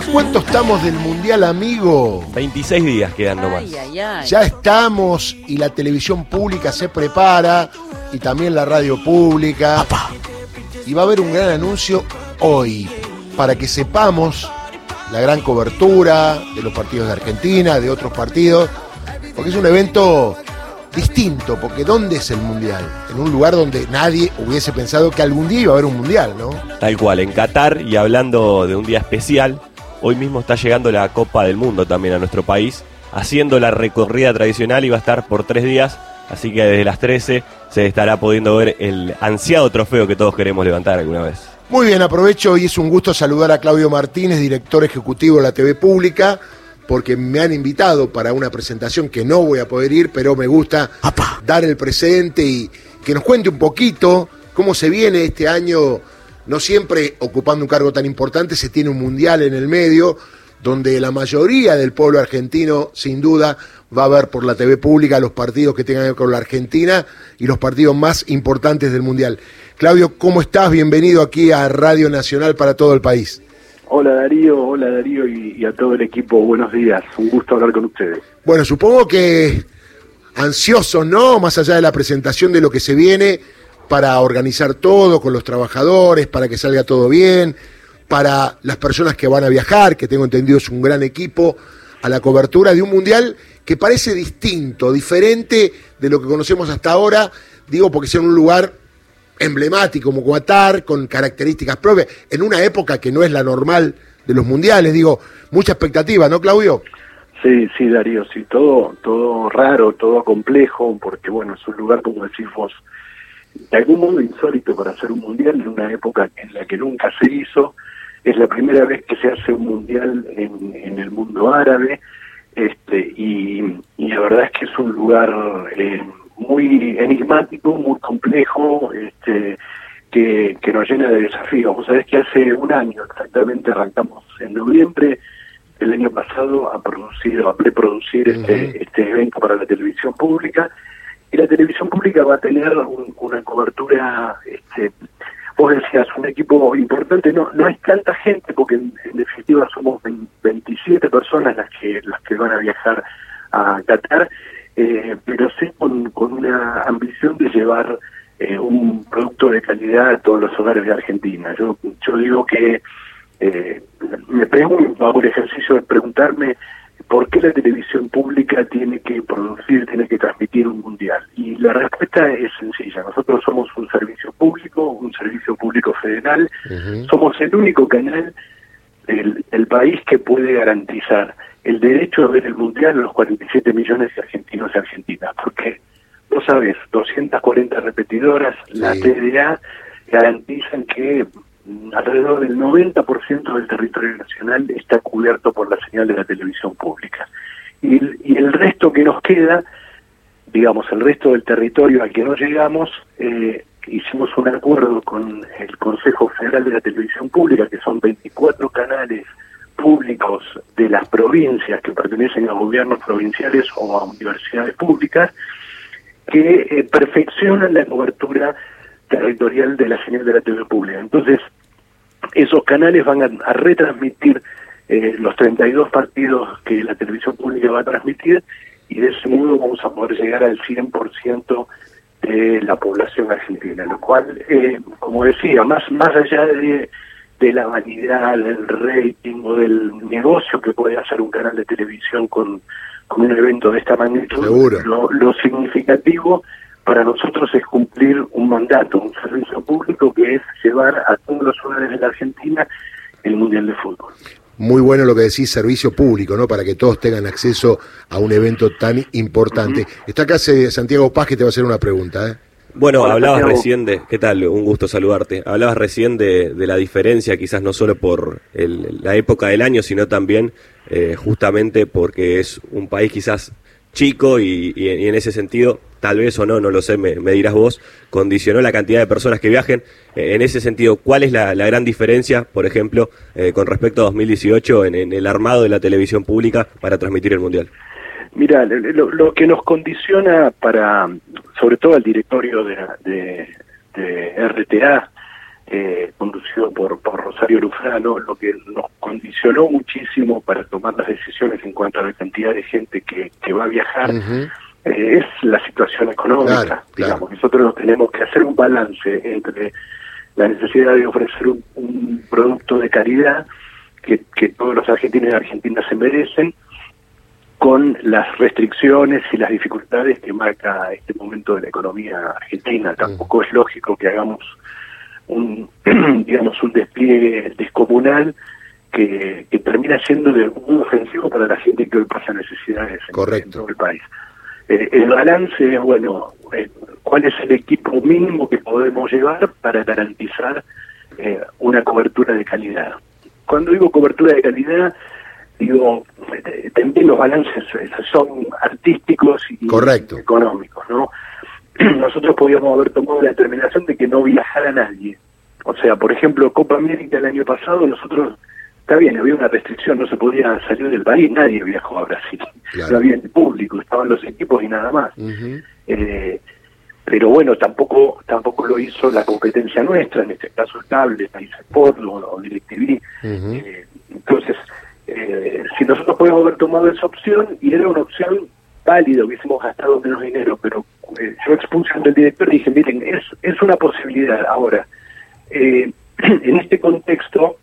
¿A cuánto estamos del Mundial, amigo? 26 días quedan nomás. Ay, ay, ay. Ya estamos y la televisión pública se prepara y también la radio pública. Y va a haber un gran anuncio hoy para que sepamos la gran cobertura de los partidos de Argentina, de otros partidos, porque es un evento distinto, porque ¿dónde es el Mundial? En un lugar donde nadie hubiese pensado que algún día iba a haber un Mundial, ¿no? Tal cual, en Qatar y hablando de un día especial, hoy mismo está llegando la Copa del Mundo también a nuestro país, haciendo la recorrida tradicional y va a estar por tres días, así que desde las 13 se estará pudiendo ver el ansiado trofeo que todos queremos levantar alguna vez. Muy bien, aprovecho y es un gusto saludar a Claudio Martínez, director ejecutivo de la TV Pública, porque me han invitado para una presentación que no voy a poder ir, pero me gusta dar el presente y que nos cuente un poquito cómo se viene este año, no siempre ocupando un cargo tan importante, se tiene un mundial en el medio, donde la mayoría del pueblo argentino, sin duda, va a ver por la TV pública los partidos que tengan que ver con la Argentina y los partidos más importantes del mundial. Claudio, ¿cómo estás? Bienvenido aquí a Radio Nacional para todo el país. Hola Darío, hola Darío y, y a todo el equipo, buenos días, un gusto hablar con ustedes. Bueno, supongo que ansiosos, ¿no? Más allá de la presentación de lo que se viene para organizar todo con los trabajadores, para que salga todo bien, para las personas que van a viajar, que tengo entendido es un gran equipo, a la cobertura de un mundial que parece distinto, diferente de lo que conocemos hasta ahora, digo porque sea un lugar emblemático como Qatar, con características propias, en una época que no es la normal de los mundiales, digo, mucha expectativa, ¿no, Claudio? Sí, sí Darío, sí, todo, todo raro, todo complejo, porque bueno, es un lugar, como decís vos, de algún modo insólito para hacer un mundial en una época en la que nunca se hizo, es la primera vez que se hace un mundial en, en el mundo árabe, este, y, y la verdad es que es un lugar eh, muy enigmático, muy complejo, este, que, que nos llena de desafíos. Vos sabés que hace un año exactamente arrancamos en noviembre del año pasado a producir, a preproducir este, este evento para la televisión pública, y la televisión pública va a tener un- una cobertura, este, vos decías, un equipo importante, no no es tanta gente, porque en, definitiva somos 20 27 personas las que las que van a viajar a Qatar, eh, pero sí con, con una ambición de llevar eh, un producto de calidad a todos los hogares de Argentina. Yo, yo digo que eh, me pregunto, hago el ejercicio de preguntarme por qué la televisión pública tiene que producir, tiene que transmitir un mundial. Y la respuesta es sencilla. Nosotros somos un servicio público, un servicio público federal. Somos el único canal del, del país que puede garantizar el derecho a ver el mundial a los 47 millones de argentinos y argentinas. Porque, vos sabés, 240 repetidoras, la. TDA garantizan que alrededor del 90% del territorio nacional está cubierto por la señal de la televisión pública. Y, el- resto que nos queda, digamos, el resto del territorio al que no llegamos, eh, hicimos un acuerdo con el Consejo Federal de la Televisión Pública, que son 24 canales públicos de las provincias que pertenecen a gobiernos provinciales o a universidades públicas, que eh, perfeccionan la cobertura territorial de la señal de la TV pública. Entonces, esos canales van a, a retransmitir eh, los 32 partidos que la televisión pública va a transmitir y de ese modo vamos a poder llegar al 100% de la población argentina, lo cual, eh, como decía, más, más allá de, de la vanidad, del rating o del negocio que puede hacer un canal de televisión con, con un evento de esta magnitud, lo, lo significativo para nosotros es cumplir un mandato, un servicio público que es llevar a todos los hogares de la Argentina el Mundial de Fútbol. Muy bueno lo que decís, servicio público, ¿no? Para que todos tengan acceso a un evento tan importante. Está acá eh, Santiago Paz que te va a hacer una pregunta, ¿eh? Bueno, Hola, hablabas Santiago. recién de, ¿qué tal? Un gusto saludarte. Hablabas recién de, de la diferencia, quizás no solo por el- la época del año, sino también eh, justamente porque es un país quizás chico y, y- en ese sentido, tal vez o no, no lo sé, me, dirás vos, condicionó la cantidad de personas que viajen. Eh, en ese sentido, ¿cuál es la, la gran diferencia, por ejemplo, eh, con respecto a 2018 en, en el armado de la televisión pública para transmitir el Mundial? Mira, lo, lo que nos condiciona para, sobre todo al directorio de, de, de RTA, eh, conducido por, por Rosario Lufrano, lo que nos condicionó muchísimo para tomar las decisiones en cuanto a la cantidad de gente que, que va a viajar. eh, es la situación económica, Claro, digamos. claro. Nosotros tenemos que hacer un balance entre la necesidad de ofrecer un, un producto de calidad que, que todos los argentinos y argentinas se merecen, con las restricciones y las dificultades que marca este momento de la economía argentina. Tampoco es lógico que hagamos un, digamos, un despliegue descomunal que, que termina siendo de modo ofensivo para la gente que hoy pasa necesidades Correcto. en todo el país. Eh, el balance es, bueno, eh, cuál es el equipo mínimo que podemos llevar para garantizar eh, una cobertura de calidad. Cuando digo cobertura de calidad, digo, también los balances son artísticos y Correcto. económicos, ¿no? Podíamos haber tomado la determinación de que no viajara nadie. O sea, por ejemplo, Copa América el año pasado, nosotros, está bien, había una restricción, no se podía salir del país, nadie viajó a Brasil. Claro. No había el público, estaban los equipos y nada más. Eh, pero bueno, tampoco tampoco lo hizo la competencia nuestra, en este caso el cable, País Sport o, o DirecTV. Eh, entonces, eh, si nosotros podemos haber tomado esa opción, y era una opción válida, hubiésemos gastado menos dinero, pero eh, yo expuse ante el director y dije, miren, es, es una posibilidad. Ahora, eh, en este contexto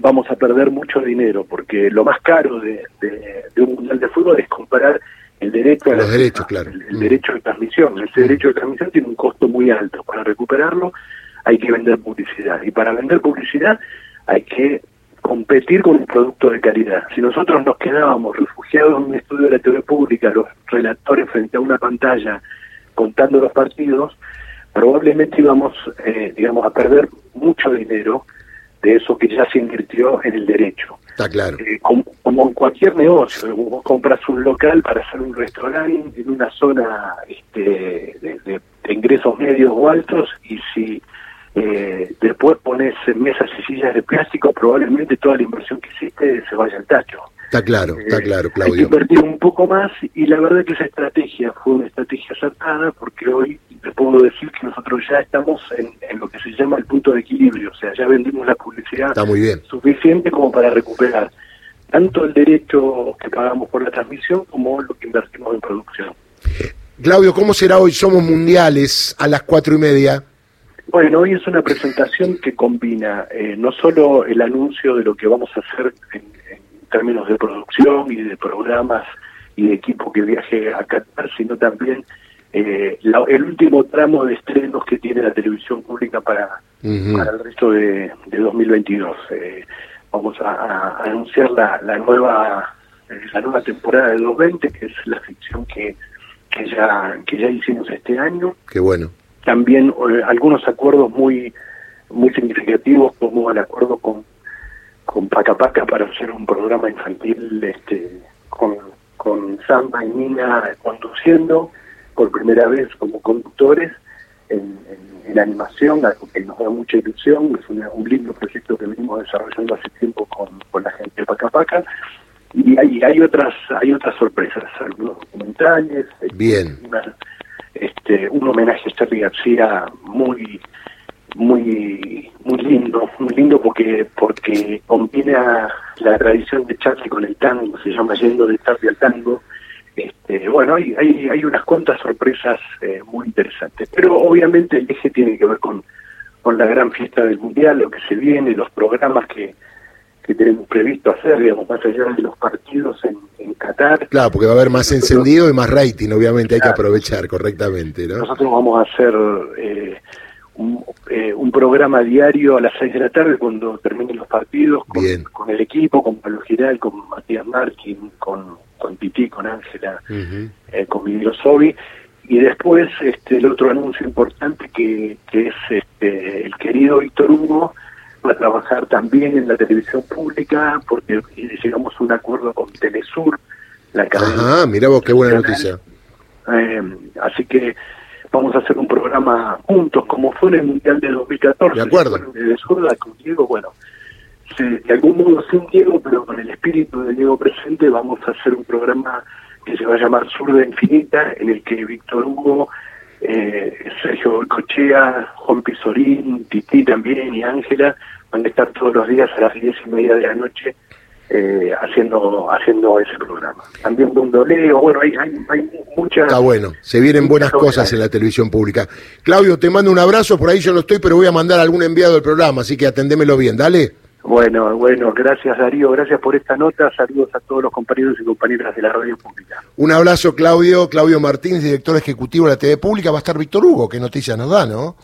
vamos a perder mucho dinero, porque lo más caro de, de- de un mundial de fútbol es comparar el derecho a Los la- derechos, claro. el, el Mm. derecho de transmisión. Ese derecho de transmisión tiene un costo muy alto. Para recuperarlo hay que vender publicidad. Y para vender publicidad hay que competir con un producto de calidad. Si nosotros nos quedábamos refugiados en un estudio de la TV pública, los relatores frente a una pantalla contando los partidos, probablemente íbamos, eh, digamos, a perder mucho dinero de eso que ya se invirtió en el derecho. Está claro. Eh, como, como en cualquier negocio, vos compras un local para hacer un restaurante en una zona este, de, de- de ingresos medios o altos y si eh, después pones mesas y sillas de plástico, probablemente toda la inversión que hiciste se vaya al tacho. Está claro, está Eh, claro, Hay que Claudio. invertir un poco más y la verdad que esa estrategia fue una estrategia acertada porque hoy te puedo decir que nosotros ya estamos en, en lo que se llama el punto de equilibrio, o sea, ya vendimos la publicidad Está muy bien. suficiente como para recuperar tanto el derecho que pagamos por la transmisión como lo que invertimos en producción. Claudio, ¿cómo será hoy? Somos mundiales a las cuatro y media. Bueno, hoy es una presentación que combina eh, no solo el anuncio de lo que vamos a hacer en términos de producción y de programas y de equipo que viaje a Qatar, sino también eh, la- el último tramo de estrenos que tiene la televisión pública para, para el resto de, de 2022. Eh, vamos a, a anunciar la, la nueva eh, la nueva temporada de 220, que es la ficción que, que ya que ya hicimos este año Qué bueno. también eh, algunos acuerdos muy muy significativos como el acuerdo con con Paca Paca para hacer un programa infantil este con con Samba y Nina conduciendo por primera vez como conductores en, en- en animación, algo que nos da mucha ilusión, es una- un lindo proyecto que venimos desarrollando hace tiempo con, con la gente de Paca Paca y hay, hay otras hay otras sorpresas, algunos documentales, este, Bien. una- este, un homenaje a Charlie García muy muy muy lindo, muy lindo porque porque combina la tradición de Charlie con el tango, se llama Yendo de Charlie al tango. Este, bueno, hay, hay, hay unas cuantas sorpresas eh, muy interesantes, pero obviamente el eje tiene que ver con, con la gran fiesta del Mundial, lo que se viene, los programas que, que tenemos previsto hacer, digamos, más allá de los partidos en, en Qatar. Claro, porque va a haber más encendido y más rating, obviamente hay que aprovechar correctamente, ¿no? Nosotros vamos a hacer eh, un, eh, un programa diario a las 6 de la tarde cuando terminen los partidos con, el equipo, con Pablo Giral, con Matías Markin, con, con Titi, con Ángela, eh, con Miguel Sobi. Y después este, el otro anuncio importante que, que es este, el querido Víctor Hugo va a trabajar también en la televisión pública porque llegamos a un acuerdo con Telesur, la cadena Ajá, mira vos, qué buena noticia. eh, así que vamos a hacer un programa juntos, como fue en el Mundial de 2014. De acuerdo. De zurda con Diego, bueno, se- de algún modo sin Diego, pero con el espíritu de Diego presente, vamos a hacer un programa que se va a llamar Zurda Infinita, en el que Víctor Hugo eh, Sergio Cochea, Juan Pizorín, Titi también y Ángela van a estar todos los días a las diez y media de la noche eh, haciendo haciendo ese programa. También Bundoleo, bueno, hay, hay, hay muchas... Está bueno, se vienen buenas cosas en la televisión pública. Claudio, te mando un abrazo, por ahí yo no estoy, pero voy a mandar a algún enviado del programa, así que atendémelo bien, dale. Bueno, bueno, gracias Darío, gracias por esta nota, saludos a todos los compañeros y compañeras de la radio pública. Un abrazo Claudio, Claudio Martínez, director ejecutivo de la TV Pública, va a estar Víctor Hugo, qué noticias nos da, ¿no?